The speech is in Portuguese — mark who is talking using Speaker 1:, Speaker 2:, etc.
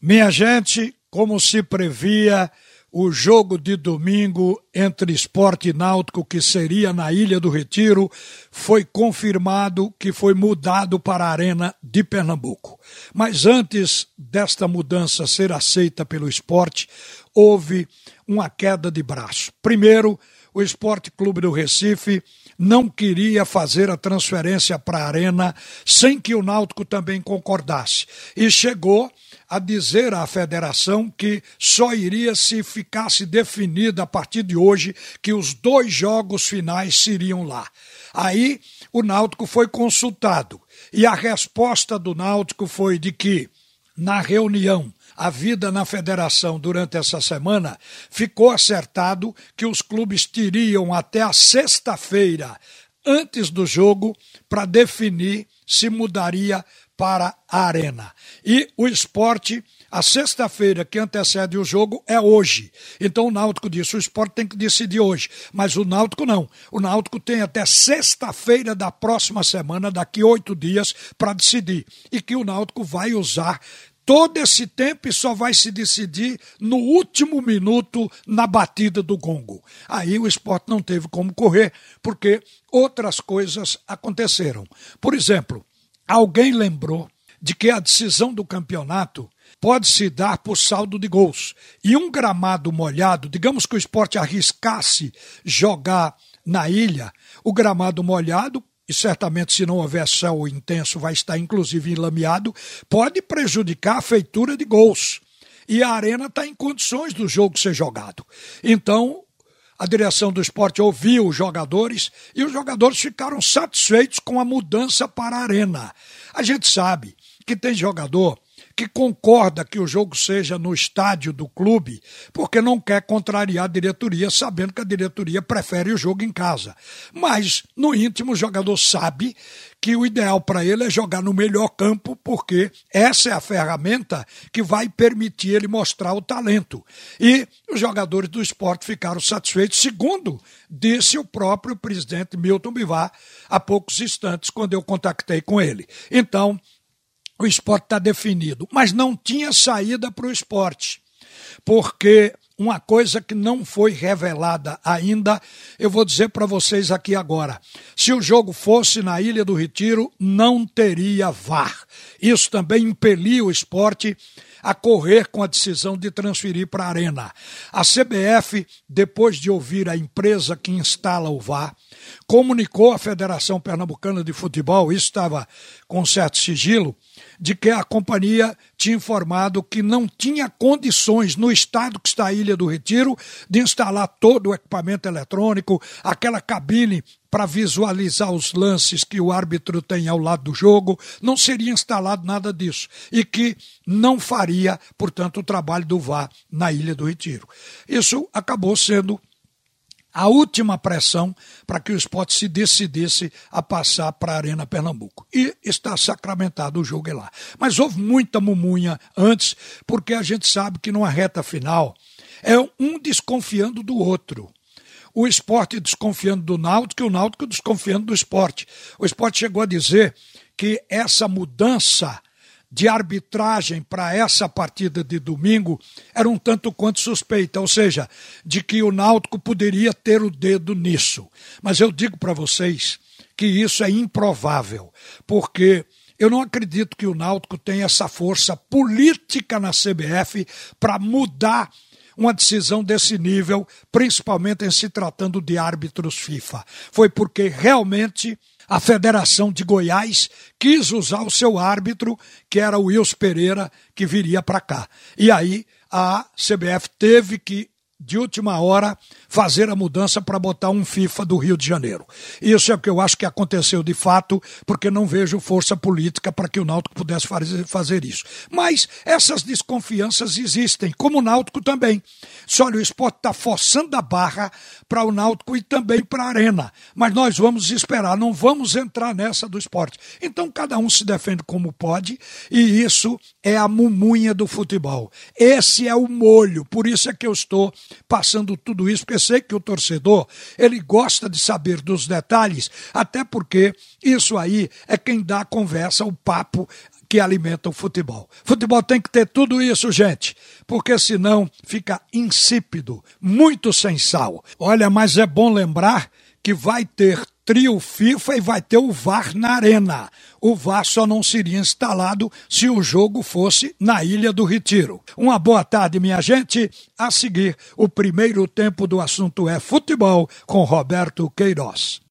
Speaker 1: Minha gente, como se previa, o jogo de domingo entre Esporte e Náutico, que seria na Ilha do Retiro, foi confirmado que foi mudado para a Arena de Pernambuco. Mas antes desta mudança ser aceita pelo esporte, houve uma queda de braço. Primeiro, o Esporte Clube do Recife não queria fazer a transferência para a Arena sem que o Náutico também concordasse. E chegou a dizer à federação que só iria se ficasse definida a partir de hoje que os dois jogos finais seriam lá. Aí o Náutico foi consultado e a resposta do Náutico foi de que, na reunião a vida na federação durante essa semana, ficou acertado que os clubes teriam até a sexta-feira, antes do jogo, para definir se mudaria para a Arena. E o esporte, a sexta-feira que antecede o jogo é hoje. Então o Náutico disse: o esporte tem que decidir hoje. Mas o Náutico não. O Náutico tem até sexta-feira da próxima semana, daqui oito dias, para decidir. E que o Náutico vai usar todo esse tempo e só vai se decidir no último minuto na batida do gongo. Aí o esporte não teve como correr, porque outras coisas aconteceram. Por exemplo, alguém lembrou de que a decisão do campeonato pode se dar por saldo de gols. E um gramado molhado, digamos que o esporte arriscasse jogar na ilha, o gramado molhado e certamente se não houver céu intenso vai estar inclusive enlameado, pode prejudicar a feitura de gols. E a arena está em condições do jogo ser jogado. Então, a direção do esporte ouviu os jogadores e os jogadores ficaram satisfeitos com a mudança para a arena. A gente sabe que tem jogador que concorda que o jogo seja no estádio do clube, porque não quer contrariar a diretoria, sabendo que a diretoria prefere o jogo em casa. Mas, no íntimo, o jogador sabe que o ideal para ele é jogar no melhor campo, porque essa é a ferramenta que vai permitir ele mostrar o talento. E os jogadores do esporte ficaram satisfeitos, segundo disse o próprio presidente Milton Bivar há poucos instantes, quando eu contactei com ele. Então, o esporte está definido, mas não tinha saída para o esporte, porque uma coisa que não foi revelada ainda, eu vou dizer para vocês aqui agora. Se o jogo fosse na Ilha do Retiro, não teria VAR. Isso também impeliu o esporte a correr com a decisão de transferir para a Arena. A CBF, depois de ouvir a empresa que instala o VAR, comunicou à Federação Pernambucana de Futebol, isso estava com certo sigilo, de que a companhia tinha informado que não tinha condições, no estado que está a Ilha do Retiro, de instalar todo o equipamento eletrônico, aquela cabine para visualizar os lances que o árbitro tem ao lado do jogo, não seria instalado nada disso. E que não faria, portanto, o trabalho do VAR na Ilha do Retiro. Isso acabou sendo a última pressão para que o esporte se decidisse a passar para a Arena Pernambuco. E está sacramentado o jogo é lá. Mas houve muita mumunha antes, porque a gente sabe que numa reta final é um desconfiando do outro. O esporte desconfiando do Náutico e o Náutico desconfiando do esporte. O esporte chegou a dizer que essa mudança de arbitragem para essa partida de domingo era um tanto quanto suspeita, ou seja, de que o Náutico poderia ter o dedo nisso. Mas eu digo para vocês que isso é improvável, porque eu não acredito que o Náutico tenha essa força política na CBF para mudar uma decisão desse nível, principalmente em se tratando de árbitros FIFA. Foi porque realmente a Federação de Goiás quis usar o seu árbitro, que era o Wilson Pereira, que viria para cá. E aí a CBF teve que de última hora, fazer a mudança para botar um FIFA do Rio de Janeiro. Isso é o que eu acho que aconteceu de fato, porque não vejo força política para que o Náutico pudesse fazer isso. Mas essas desconfianças existem, como o Náutico também. Só olha, o esporte está forçando a barra para o Náutico e também para a Arena. Mas nós vamos esperar, não vamos entrar nessa do esporte. Então cada um se defende como pode, e isso é a mumunha do futebol. Esse é o molho, por isso é que eu estou passando tudo isso, porque sei que o torcedor, ele gosta de saber dos detalhes, até porque isso aí é quem dá a conversa, o papo que alimenta o futebol. Futebol tem que ter tudo isso, gente, porque senão fica insípido, muito sem sal. Olha, mas é bom lembrar que vai ter trio FIFA e vai ter o VAR na arena. O VAR só não seria instalado se o jogo fosse na Ilha do Retiro. Uma boa tarde, minha gente. A seguir, o primeiro tempo do assunto é futebol com Roberto Queiroz.